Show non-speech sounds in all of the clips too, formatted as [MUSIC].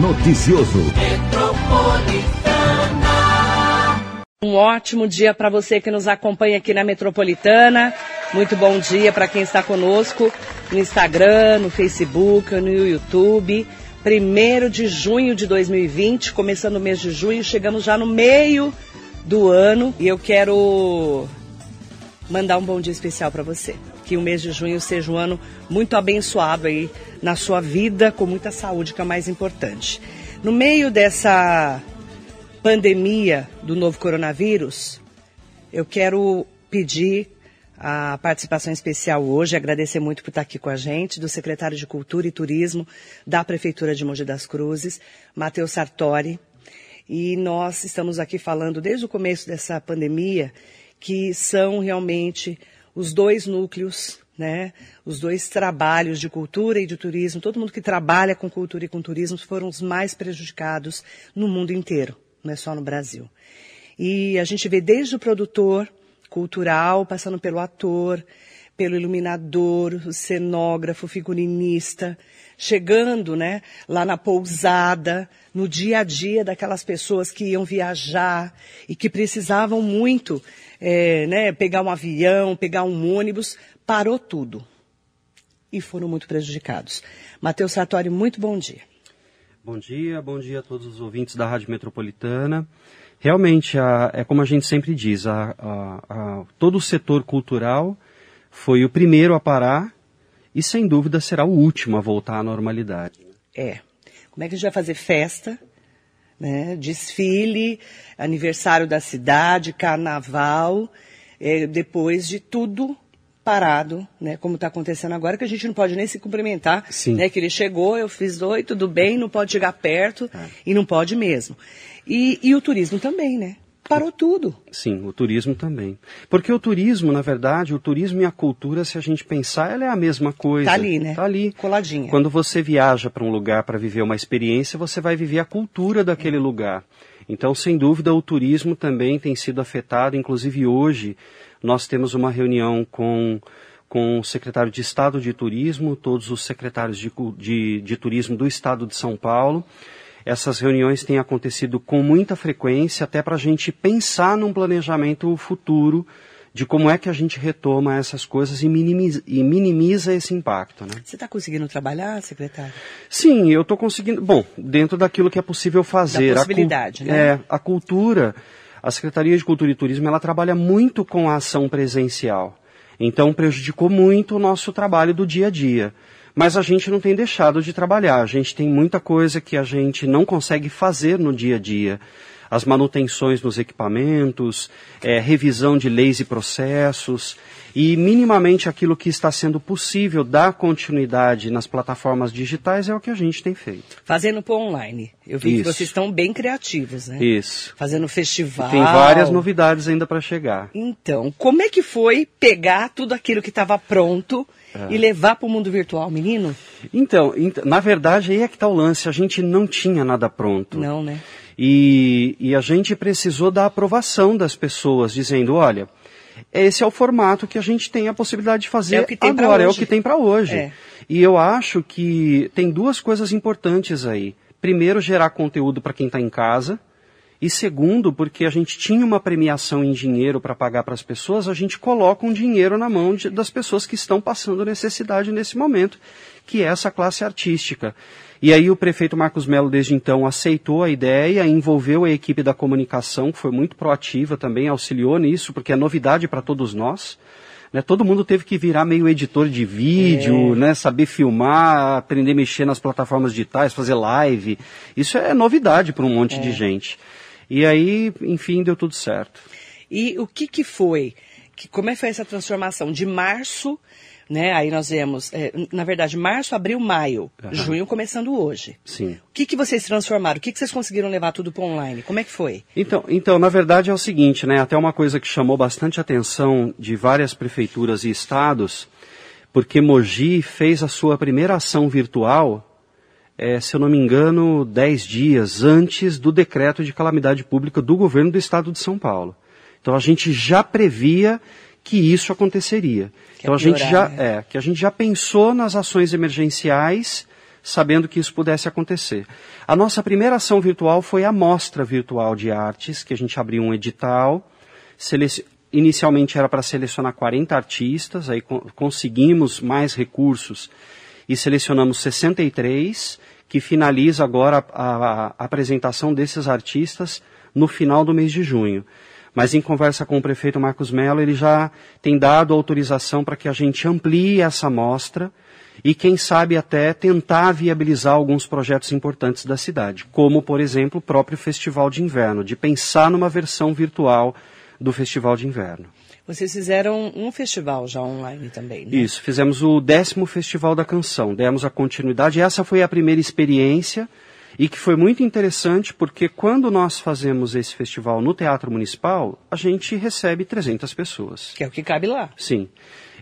Noticioso. Um ótimo dia para você que nos acompanha aqui na Metropolitana. Muito bom dia para quem está conosco no Instagram, no Facebook, no YouTube. Primeiro de junho de 2020, começando o mês de junho, chegamos já no meio do ano e eu quero mandar um bom dia especial para você. Que o mês de junho seja um ano muito abençoado aí na sua vida, com muita saúde, que é o mais importante. No meio dessa pandemia do novo coronavírus, eu quero pedir a participação especial hoje, agradecer muito por estar aqui com a gente, do secretário de Cultura e Turismo da Prefeitura de Mogi das Cruzes, Matheus Sartori. E nós estamos aqui falando desde o começo dessa pandemia que são realmente os dois núcleos, né? Os dois trabalhos de cultura e de turismo, todo mundo que trabalha com cultura e com turismo foram os mais prejudicados no mundo inteiro, não é só no Brasil. E a gente vê desde o produtor cultural, passando pelo ator, pelo iluminador, o cenógrafo, o figurinista, chegando, né, lá na pousada, no dia a dia daquelas pessoas que iam viajar e que precisavam muito, é, né, pegar um avião, pegar um ônibus, parou tudo. E foram muito prejudicados. Matheus Sartori, muito bom dia. Bom dia, bom dia a todos os ouvintes da Rádio Metropolitana. Realmente, a, é como a gente sempre diz, a, a, todo o setor cultural foi o primeiro a parar e, sem dúvida, será o último a voltar à normalidade. É. Como é que a gente vai fazer festa, né? desfile, aniversário da cidade, carnaval, é, depois de tudo parado, né, como está acontecendo agora, que a gente não pode nem se cumprimentar, Sim. né, que ele chegou, eu fiz oi, tudo bem, não pode chegar perto, É. e não pode mesmo. E, e o turismo também, né? Parou tudo. Sim, o turismo também. Porque o turismo, na verdade, o turismo e a cultura, se a gente pensar, ela é a mesma coisa. Tá ali, né? Tá ali. Coladinha. Quando você viaja para um lugar para viver uma experiência, você vai viver a cultura daquele lugar. Então, sem dúvida, o turismo também tem sido afetado. Inclusive, hoje, nós temos uma reunião com, com o secretário de Estado de Turismo, todos os secretários de, de, de Turismo do Estado de São Paulo. Essas reuniões têm acontecido com muita frequência, até para a gente pensar num planejamento futuro de como é que a gente retoma essas coisas e minimiza, e minimiza esse impacto. Né? Você está conseguindo trabalhar, secretário? Sim, eu estou conseguindo. Bom, dentro daquilo que é possível fazer. Da A possibilidade, né? É, a cultura, a Secretaria de Cultura e Turismo, ela trabalha muito com a ação presencial. Então prejudicou muito o nosso trabalho do dia a dia. Mas a gente não tem deixado de trabalhar. A gente tem muita coisa que a gente não consegue fazer no dia a dia. As manutenções nos equipamentos, é, revisão de leis e processos, e minimamente aquilo que está sendo possível dar continuidade nas plataformas digitais é o que a gente tem feito. Fazendo por online. Eu vi que Isso. vocês estão bem criativos, né? Isso. Fazendo festival. Tem várias novidades ainda para chegar. Então, como é que foi pegar tudo aquilo que estava pronto É. e levar para o mundo virtual, menino? Então, ent- na verdade, aí é que está o lance. A gente não tinha nada pronto. Não, né? E, e a gente precisou da aprovação das pessoas, dizendo, olha, esse é o formato que a gente tem a possibilidade de fazer É agora, é o que tem para hoje. É. E eu acho que tem duas coisas importantes aí. Primeiro, gerar conteúdo para quem está em casa. E segundo, porque a gente tinha uma premiação em dinheiro para pagar para as pessoas, a gente coloca um dinheiro na mão de- das pessoas que estão passando necessidade nesse momento, que é essa classe artística. E aí o prefeito Marcos Melo, desde então, aceitou a ideia, envolveu a equipe da comunicação, que foi muito proativa também, auxiliou nisso, porque é novidade para todos nós. Né? Todo mundo teve que virar meio editor de vídeo, né? saber filmar, aprender a mexer nas plataformas digitais, fazer live. Isso é novidade para um monte de gente. E aí, enfim, deu tudo certo. E o que que foi? Que, como é que foi essa transformação? De março, né? Aí nós vemos, é, na verdade, março, abril, maio, junho começando hoje. Sim. O que que vocês transformaram? O que que vocês conseguiram levar tudo para online? Como é que foi? Então, então, na verdade é o seguinte, né? Até uma coisa que chamou bastante atenção de várias prefeituras e estados, porque Mogi fez a sua primeira ação virtual, eh, se eu não me engano, 10 dias antes do decreto de calamidade pública do governo do estado de São Paulo. Então a gente já previa que isso aconteceria. Que então a gente já né? é que a gente já pensou nas ações emergenciais sabendo que isso pudesse acontecer. A nossa primeira ação virtual foi a Mostra Virtual de Artes, que a gente abriu um edital, selec... inicialmente era para selecionar 40 artistas, aí co conseguimos mais recursos e selecionamos 63, que finaliza agora a, a, a apresentação desses artistas no final do mês de junho. Mas em conversa com o prefeito Marcos Mello, ele já tem dado autorização para que a gente amplie essa amostra e, quem sabe, até tentar viabilizar alguns projetos importantes da cidade, como, por exemplo, o próprio Festival de Inverno, de pensar numa versão virtual do Festival de Inverno. Vocês fizeram um festival já online também, né? Isso, fizemos o décimo Festival da Canção, demos a continuidade. Essa foi a primeira experiência e que foi muito interessante porque quando nós fazemos esse festival no Teatro Municipal, a gente recebe 300 pessoas. Que é o que cabe lá. Sim.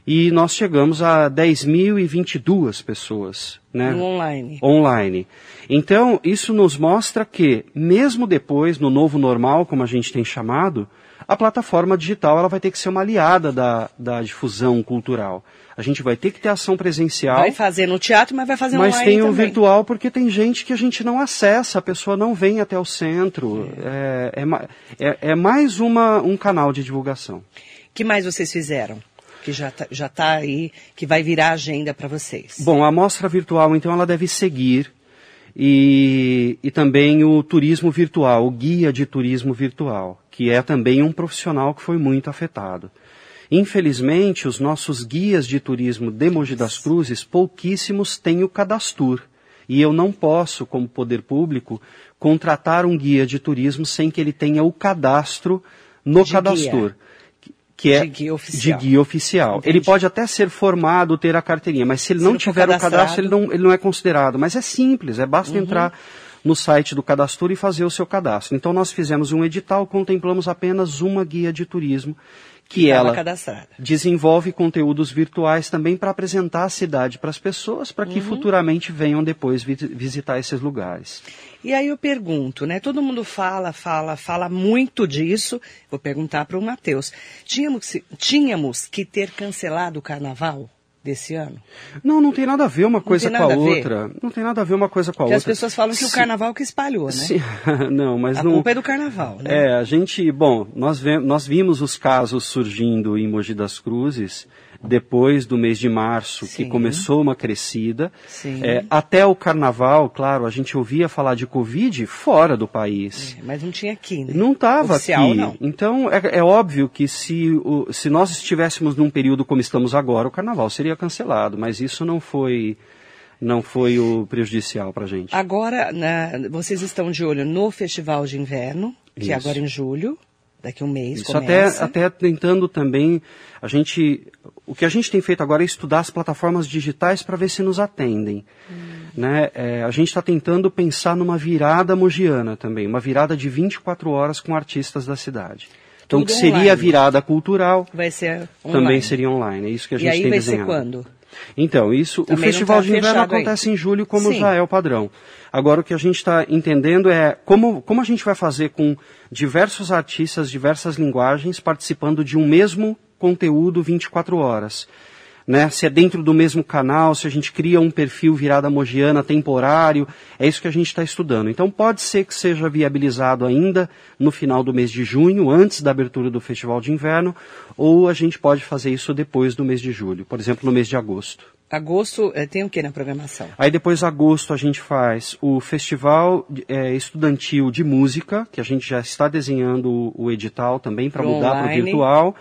E nós chegamos a 10.022 pessoas. Né? Online. Online. Então, isso nos mostra que, mesmo depois, no novo normal, como a gente tem chamado, a plataforma digital ela vai ter que ser uma aliada da, da difusão cultural. A gente vai ter que ter ação presencial. Vai fazer no teatro, mas vai fazer mas online tem o também. virtual porque tem gente que a gente não acessa, a pessoa não vem até o centro. É, é, é, é mais uma, um canal de divulgação. que mais vocês fizeram? Que já está já tá aí, que vai virar agenda para vocês. Bom, a mostra virtual, então, ela deve seguir. E, e também o turismo virtual, o guia de turismo virtual, que é também um profissional que foi muito afetado. Infelizmente, os nossos guias de turismo de Mogi das Cruzes, pouquíssimos têm o cadastur. E eu não posso, como poder público, contratar um guia de turismo sem que ele tenha o cadastro no De cadastur. Que é De guia oficial. de guia oficial. Ele pode até ser formado, ter a carteirinha, mas se ele Se não tiver o cadastro, ele não, ele não é considerado. Mas é simples, é basta entrar no site do cadastro e fazer o seu cadastro. Então nós fizemos um edital, contemplamos apenas uma guia de turismo, que ela cadastrada. desenvolve conteúdos virtuais também para apresentar a cidade para as pessoas, para Uhum. que futuramente venham depois vi- visitar esses lugares. E aí eu pergunto, né? Todo mundo fala, fala, fala muito disso. Vou perguntar para o Matheus. Tínhamos, tínhamos que ter cancelado o carnaval desse ano? Não, não tem nada a ver uma coisa com a a outra. Não tem nada a ver uma coisa com a Porque as outra. pessoas falam que o carnaval que espalhou, né? se- [LAUGHS] não, mas A não. culpa é do carnaval, né? É, a gente, bom, nós, ve- nós vimos os casos surgindo em Mogi das Cruzes depois do mês de março, Sim. que começou uma crescida. É, até o carnaval, claro, a gente ouvia falar de Covid fora do país. É, Mas não tinha aqui, né? Não estava aqui. não. Então, é, é óbvio que se, o- se nós estivéssemos num período como estamos agora, o carnaval seria cancelado. Mas isso não foi, não foi o prejudicial para a gente. Agora, na- vocês estão de olho no Festival de Inverno, que é Isso. agora em julho, daqui a um mês Isso até, começa. até tentando também, a gente, o que a gente tem feito agora é estudar as plataformas digitais para ver se nos atendem. Hum. Né? É, a gente está tentando pensar numa virada mogiana também, uma virada de 24 horas com artistas da cidade. Então, Tudo que seria online. a virada cultural, Vai ser online. também seria online. É isso que a E gente aí tem vai desenhado. ser quando? Então, isso, Também o Festival tá de Inverno acontece em julho, como Sim. já é o padrão. Agora, o que a gente está entendendo é como, como a gente vai fazer com diversos artistas, diversas linguagens, participando de um mesmo conteúdo 24 horas. Né? Se é dentro do mesmo canal, se a gente cria um perfil virada mogiana temporário, é isso que a gente está estudando. Então pode ser que seja viabilizado ainda no final do mês de junho, antes da abertura do Festival de Inverno, ou a gente pode fazer isso depois do mês de julho, por exemplo, no mês de agosto. Agosto eh, tem o que na programação? Aí depois, agosto, a gente faz o Festival eh, Estudantil de Música, que a gente já está desenhando o, o edital também para mudar para o virtual.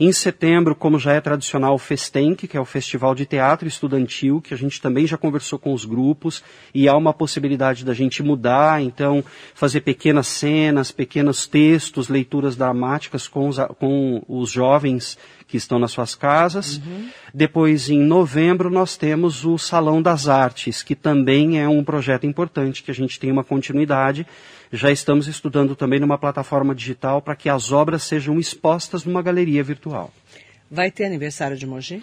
Em setembro, como já é tradicional, o Festenc, que é o Festival de Teatro Estudantil, que a gente também já conversou com os grupos, e há uma possibilidade da gente mudar, então, fazer pequenas cenas, pequenos textos, leituras dramáticas com os, com os jovens que estão nas suas casas. Depois, em novembro, nós temos o Salão das Artes, que também é um projeto importante, que a gente tem uma continuidade. Já estamos estudando também numa plataforma digital para que as obras sejam expostas numa galeria virtual. Vai ter aniversário de Mogi?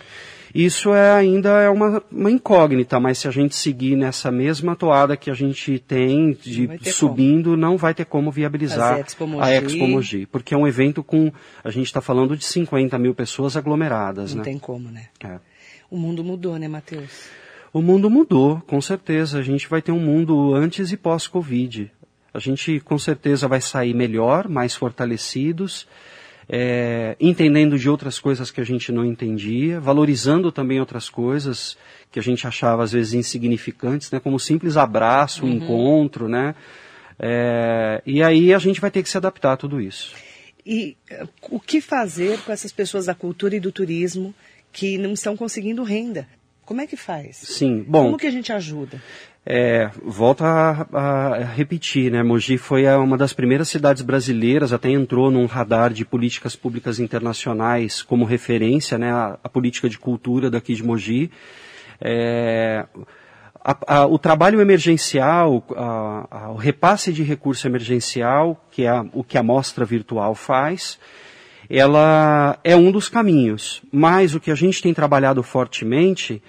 Isso é ainda é uma, uma incógnita, mas se a gente seguir nessa mesma toada que a gente tem de Não subindo, não vai ter como viabilizar Expo a Expo Mogi, porque é um evento com, a gente está falando de 50 mil pessoas aglomeradas, Não né? tem como, né? É. O mundo mudou, né, Matheus? O mundo mudou, com certeza. A gente vai ter um mundo antes e pós-Covid. A gente com certeza vai sair melhor, mais fortalecidos, é, entendendo de outras coisas que a gente não entendia, valorizando também outras coisas que a gente achava às vezes insignificantes, né, como um simples abraço, um uhum. encontro, né? É, e aí a gente vai ter que se adaptar a tudo isso. E uh, o que fazer com essas pessoas da cultura e do turismo que não estão conseguindo renda? Como é que faz? Sim, bom. Como que a gente ajuda? É, volto a, a, repetir, né? Mogi foi uma das primeiras cidades brasileiras, até entrou num radar de políticas públicas internacionais como referência, né? A, a política de cultura daqui de Mogi. É, a, o trabalho emergencial, o repasse de recurso emergencial, que é o que a mostra virtual faz, ela é um dos caminhos. Mas o que a gente tem trabalhado fortemente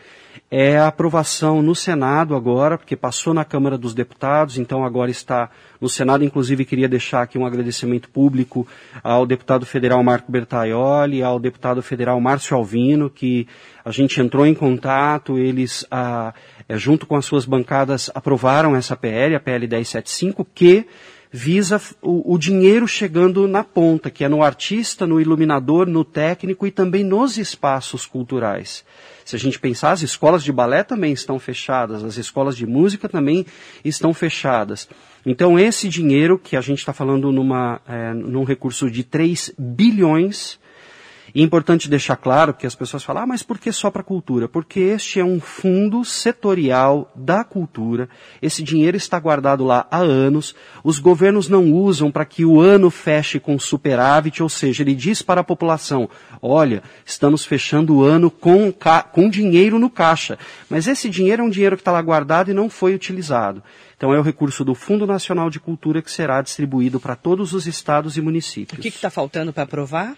é a aprovação no Senado agora, porque passou na Câmara dos Deputados, então agora está no Senado. Inclusive, queria deixar aqui um agradecimento público ao deputado federal Marco Bertaioli, ao deputado federal Márcio Alvino, que a gente entrou em contato, eles, ah, é, junto com as suas bancadas, aprovaram essa PL, a PL 1075, que visa o, o, dinheiro chegando na ponta, que é no artista, no iluminador, no técnico e também nos espaços culturais. Se a gente pensar, as escolas de balé também estão fechadas, as escolas de música também estão fechadas. Então, esse dinheiro que a gente está falando numa, é, num recurso de 3 bilhões e é importante deixar claro que as pessoas falam, ah, mas por que só para a cultura? Porque este é um fundo setorial da cultura. Esse dinheiro está guardado lá há anos. Os governos não usam para que o ano feche com superávit, ou seja, ele diz para a população, olha, estamos fechando o ano com, com dinheiro no caixa. Mas esse dinheiro é um dinheiro que está lá guardado e não foi utilizado. Então é o recurso do Fundo Nacional de Cultura que será distribuído para todos os estados e municípios. O que está faltando para aprovar?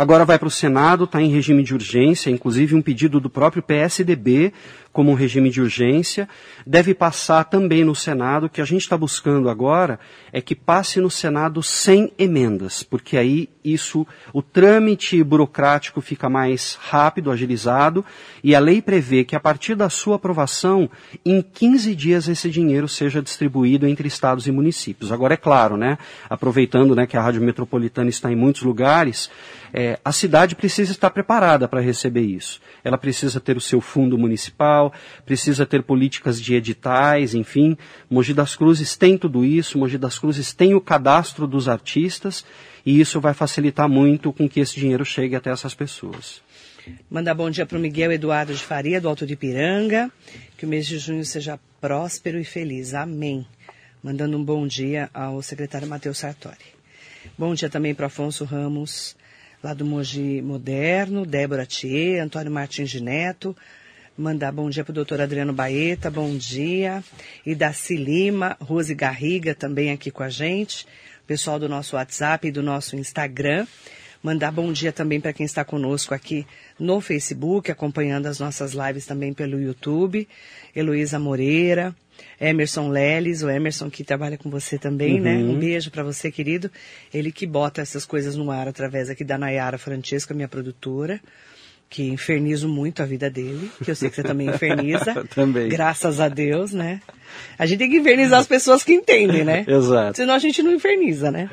Agora vai para o Senado, está em regime de urgência, inclusive um pedido do próprio PSDB como um regime de urgência. Deve passar também no Senado. O que a gente está buscando agora é que passe no Senado sem emendas, porque aí isso, o trâmite burocrático fica mais rápido, agilizado, e a lei prevê que a partir da sua aprovação, em 15 dias esse dinheiro seja distribuído entre estados e municípios. Agora é claro, né, aproveitando né, que a Rádio Metropolitana está em muitos lugares, é, a cidade precisa estar preparada para receber isso. Ela precisa ter o seu fundo municipal, precisa ter políticas de editais, enfim. Mogi das Cruzes tem tudo isso, Mogi das Cruzes tem o cadastro dos artistas e isso vai facilitar muito com que esse dinheiro chegue até essas pessoas. Mandar bom dia para o Miguel Eduardo de Faria, do Alto de Piranga. Que o mês de junho seja próspero e feliz. Amém. Mandando um bom dia ao secretário Matheus Sartori. Bom dia também para Afonso Ramos, lá do Mogi Moderno, Débora Thier, Antônio Martins de Neto, mandar bom dia para o doutor Adriano Baeta, bom dia, e Daci Lima, Rose Garriga também aqui com a gente, pessoal do nosso WhatsApp e do nosso Instagram, mandar bom dia também para quem está conosco aqui no Facebook, acompanhando as nossas lives também pelo YouTube, Heloísa Moreira, Emerson Leles, o Emerson que trabalha com você também, né? uhum. né? Um beijo para você, querido. Ele que bota essas coisas no ar através aqui da Nayara Francesca, minha produtora, que infernizo muito a vida dele, que eu sei que você também inferniza. [LAUGHS] também. Graças a Deus, né? A gente tem que infernizar as pessoas que entendem, né? [LAUGHS] Exato. Senão a gente não inferniza, né?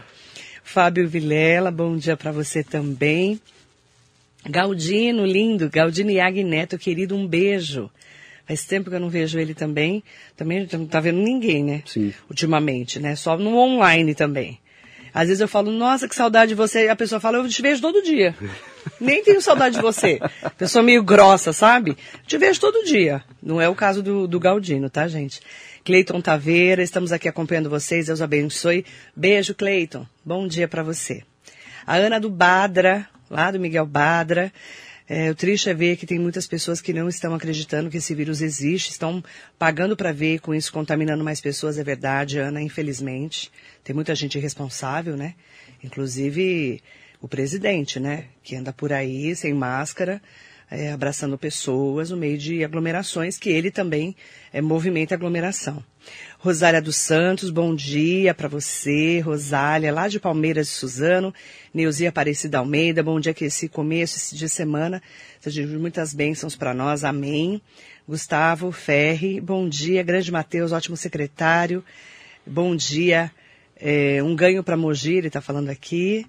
Fábio Vilela, bom dia para você também. Galdino, lindo, Galdino Iag Neto, querido, um beijo. Faz tempo que eu não vejo ele também. Também não tá vendo ninguém, né? Sim. Ultimamente, né? Só no online também. Às vezes eu falo, nossa, que saudade de você. E a pessoa fala, eu te vejo todo dia. [LAUGHS] Nem tenho saudade de você. Pessoa meio grossa, sabe? Te vejo todo dia. Não é o caso do, do Galdino, tá, gente? Cleiton Taveira, estamos aqui acompanhando vocês. Deus abençoe. Beijo, Cleiton. Bom dia para você. A Ana do Badra, lá do Miguel Badra. É, o triste é ver que tem muitas pessoas que não estão acreditando que esse vírus existe, estão pagando para ver com isso contaminando mais pessoas, é verdade, Ana, infelizmente. Tem muita gente irresponsável, né? Inclusive o presidente, né? Que anda por aí sem máscara, é, abraçando pessoas no meio de aglomerações, que ele também é, movimenta aglomeração. Rosália dos Santos, bom dia para você. Rosália, lá de Palmeiras de Suzano. Neuzia Aparecida Almeida, bom dia que esse começo, esse dia de semana, seja de muitas bênçãos para nós, amém. Gustavo Ferri, bom dia. Grande Mateus, ótimo secretário. Bom dia. É, um ganho para Mogi, ele está falando aqui.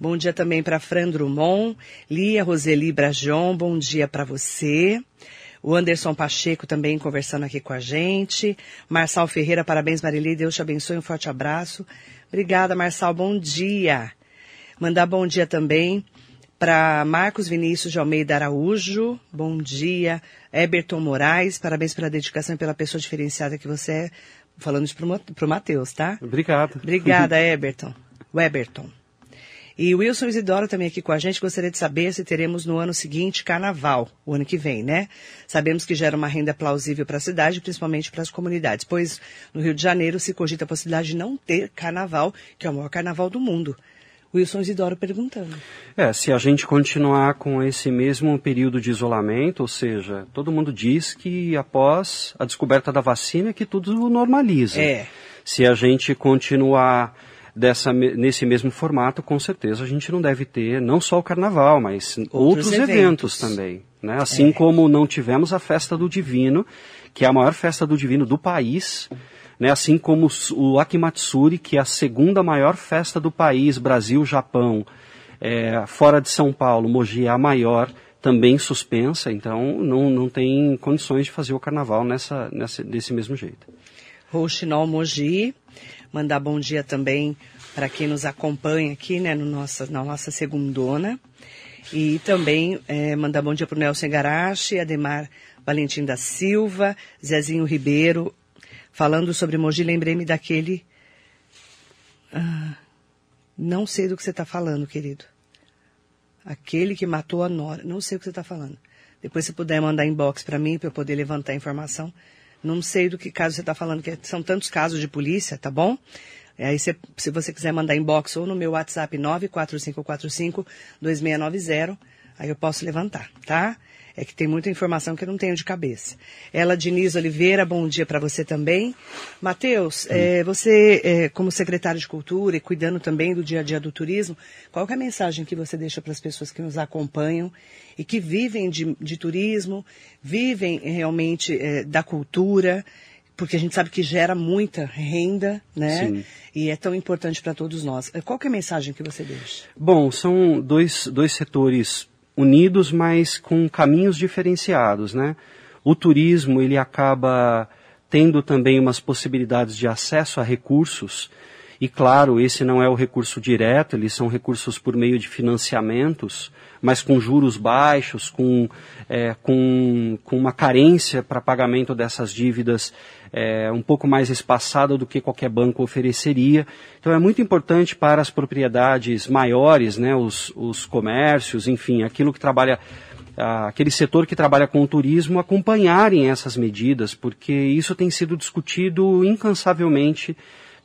Bom dia também para Fran Drummond, Lia Roseli Brajon, bom dia para você. O Anderson Pacheco também conversando aqui com a gente. Marçal Ferreira, parabéns Marilei, Deus te abençoe, um forte abraço. Obrigada, Marçal, bom dia. Mandar bom dia também para Marcos Vinícius de Almeida Araújo, bom dia. Eberton Moraes, parabéns pela dedicação e pela pessoa diferenciada que você é. Falando isso para o Matheus, tá? Obrigado. Obrigada, Eberton. Weberton. E o Wilson Isidoro também aqui com a gente. Gostaria de saber se teremos no ano seguinte carnaval, o ano que vem, né? Sabemos que gera uma renda plausível para a cidade, principalmente para as comunidades, pois no Rio de Janeiro se cogita a possibilidade de não ter carnaval, que é o maior carnaval do mundo. Wilson Isidoro perguntando. É, se a gente continuar com esse mesmo período de isolamento, ou seja, todo mundo diz que após a descoberta da vacina é que tudo normaliza. É. Se a gente continuar dessa, nesse mesmo formato, com certeza a gente não deve ter não só o carnaval, mas outros, outros eventos. eventos. também. Né? Assim é. como não tivemos a festa do Divino, que é a maior festa do Divino do país, né? assim como o Akimatsuri, que é a segunda maior festa do país, Brasil, Japão, é, fora de São Paulo, Mogi é a maior, também suspensa, então não, não tem condições de fazer o carnaval nessa, nessa, desse mesmo jeito. Rouxinol Mogi, Mandar bom dia também para quem nos acompanha aqui, né, no nossa, na nossa segundona. E também é, mandar bom dia para o Nelson Garache, Ademar Valentim da Silva, Zezinho Ribeiro. Falando sobre Mogi, lembrei-me daquele. Ah, não sei do que você está falando, querido. Aquele que matou a Nora. Não sei o que você está falando. Depois, se puder mandar inbox para mim, para eu poder levantar a informação. Não sei do que caso você está falando, que são tantos casos de polícia, tá bom? Aí, se, se você quiser mandar inbox ou no meu WhatsApp 94545-2690, aí eu posso levantar, tá? É que tem muita informação que eu não tenho de cabeça. Ela, Diniz Oliveira, bom dia para você também. Matheus, é, você, é, como secretário de Cultura e cuidando também do dia a dia do turismo, qual é a mensagem que você deixa para as pessoas que nos acompanham e que vivem de, de turismo, vivem realmente é, da cultura, porque a gente sabe que gera muita renda, né? Sim. E é tão importante para todos nós. Qual é a mensagem que você deixa? Bom, são dois, dois setores unidos, mas com caminhos diferenciados, né? O turismo, ele acaba tendo também umas possibilidades de acesso a recursos, e claro, esse não é o recurso direto, eles são recursos por meio de financiamentos, mas com juros baixos, com, é, com, com uma carência para pagamento dessas dívidas é, um pouco mais espaçada do que qualquer banco ofereceria. Então é muito importante para as propriedades maiores, né, os, os comércios, enfim, aquilo que trabalha aquele setor que trabalha com o turismo acompanharem essas medidas, porque isso tem sido discutido incansavelmente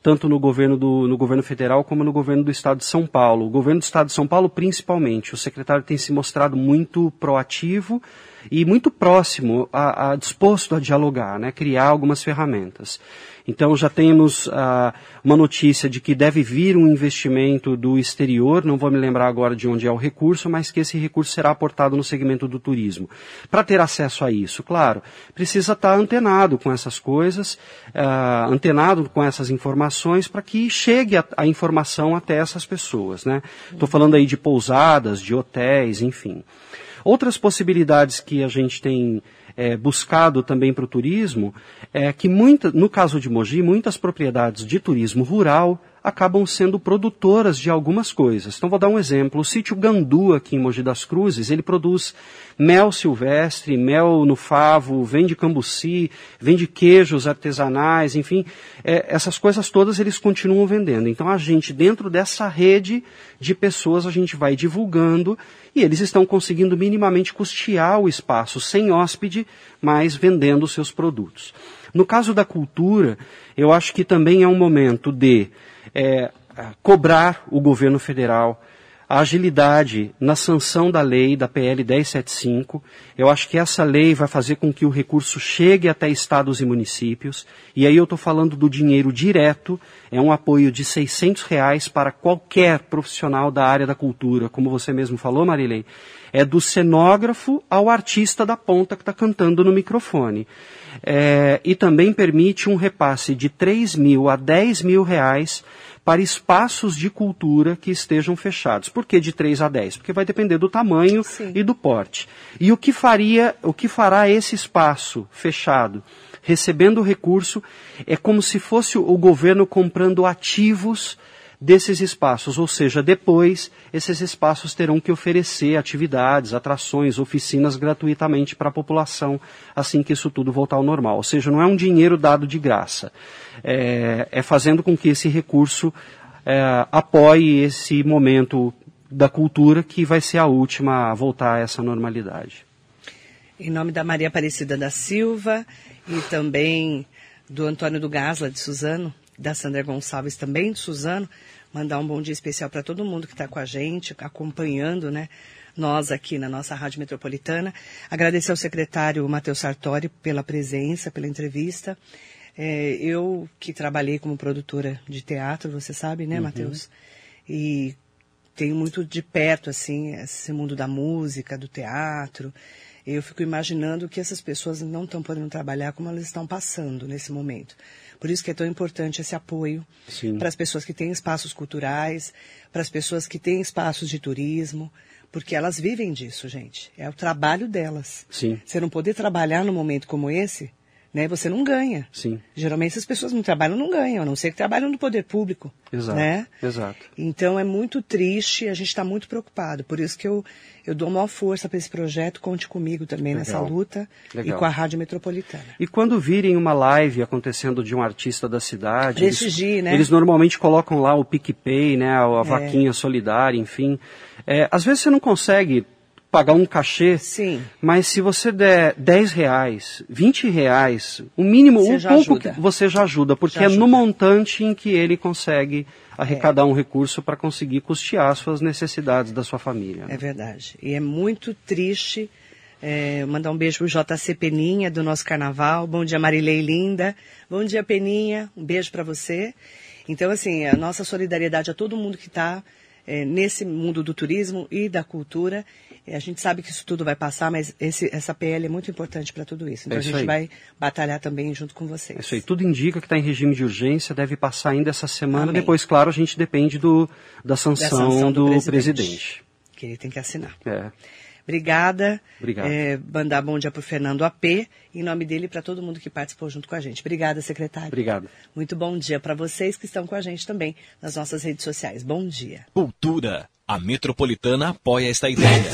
tanto no governo, do, no governo federal como no governo do estado de São Paulo. O governo do estado de São Paulo, principalmente, o secretário tem se mostrado muito proativo e muito próximo, a, a disposto a dialogar, né, criar algumas ferramentas. Então já temos ah, uma notícia de que deve vir um investimento do exterior, não vou me lembrar agora de onde é o recurso, mas que esse recurso será aportado no segmento do turismo. Para ter acesso a isso, claro, precisa estar antenado com essas coisas, ah, antenado com essas informações para que chegue a, a, informação até essas pessoas. Estou né? falando aí de pousadas, de hotéis, enfim. Outras possibilidades que a gente tem é, buscado também para o turismo é que, muita, no caso de Mogi, muitas propriedades de turismo rural acabam sendo produtoras de algumas coisas. Então vou dar um exemplo. O sítio Gandu aqui em Mogi das Cruzes, ele produz mel silvestre, mel no favo, vende cambuci, vende queijos artesanais, enfim, é, essas coisas todas eles continuam vendendo. Então a gente, dentro dessa rede de pessoas, a gente vai divulgando e eles estão conseguindo minimamente custear o espaço sem hóspede, mas vendendo seus produtos. No caso da cultura, eu acho que também é um momento de é, cobrar o governo federal a agilidade na sanção da lei, da PL 1075. Eu acho que essa lei vai fazer com que o recurso chegue até estados e municípios. E aí eu estou falando do dinheiro direto, é um apoio de 600 reais para qualquer profissional da área da cultura. Como você mesmo falou, Marilei, é do cenógrafo ao artista da ponta que está cantando no microfone. É, e também permite um repasse de 3 mil a 10 mil reais para espaços de cultura que estejam fechados. Por que de 3 a 10? Porque vai depender do tamanho Sim. e do porte. E o que faria, o que fará esse espaço fechado? Recebendo o recurso, é como se fosse o governo comprando ativos desses espaços, ou seja, depois esses espaços terão que oferecer atividades, atrações, oficinas gratuitamente para a população assim que isso tudo voltar ao normal. Ou seja, não é um dinheiro dado de graça, é, é fazendo com que esse recurso é, apoie esse momento da cultura que vai ser a última a voltar a essa normalidade. Em nome da Maria Aparecida da Silva e também do Antônio do Gasla de Suzano, da Sandra Gonçalves também de Suzano, mandar um bom dia especial para todo mundo que está com a gente, acompanhando, né? Nós aqui na nossa Rádio Metropolitana. Agradecer ao secretário Matheus Sartori pela presença, pela entrevista. É, eu que trabalhei como produtora de teatro, você sabe, né, uhum. Matheus? E tenho muito de perto, assim, esse mundo da música, do teatro. Eu fico imaginando que essas pessoas não estão podendo trabalhar como elas estão passando nesse momento. Por isso que é tão importante esse apoio para as pessoas que têm espaços culturais, para as pessoas que têm espaços de turismo, porque elas vivem disso, gente. É o trabalho delas. Sim. Você não poder trabalhar num momento como esse, né, você não ganha. Sim. Geralmente as pessoas não trabalham, não ganham, a não ser que trabalham no poder público. Exato. Né? Exato. Então é muito triste, a gente está muito preocupado. Por isso que eu, eu dou maior força para esse projeto, conte comigo também Legal. nessa luta Legal. e com a Rádio Metropolitana. E quando virem uma live acontecendo de um artista da cidade, Prestigie, eles, né? eles normalmente colocam lá o PicPay, né, a, a vaquinha solidária, enfim. É, às vezes você não consegue pagar um cachê, Sim. mas se você der 10 reais, 20 reais, o mínimo, Você um pouco, ajuda. que você já ajuda, porque Já é ajuda. no montante em que ele consegue arrecadar um recurso para conseguir custear as suas necessidades da sua família. né? É verdade. E é muito triste. é, mandar um beijo pro JC Peninha do nosso carnaval. Bom dia, Marilei Linda. Bom dia, Peninha. Um beijo para você. Então, assim, a nossa solidariedade a todo mundo que está nesse mundo do turismo e da cultura. É, a gente sabe que isso tudo vai passar, mas esse- essa PL é muito importante para tudo isso. Então É a isso gente aí. vai batalhar também junto com vocês. É Isso aí, tudo indica que está em regime de urgência, deve passar ainda essa semana. Amém. Depois, claro, a gente depende do, da sanção, Da sanção do do, presidente. presidente. Que ele tem que assinar. É. Obrigada. Obrigado. É, mandar bom dia para o Fernando AP, em nome dele e para todo mundo que participou junto com a gente. Obrigada, secretário. Obrigado. Muito bom dia para vocês que estão com a gente também nas nossas redes sociais. Bom dia. Cultura. A Metropolitana apoia esta ideia.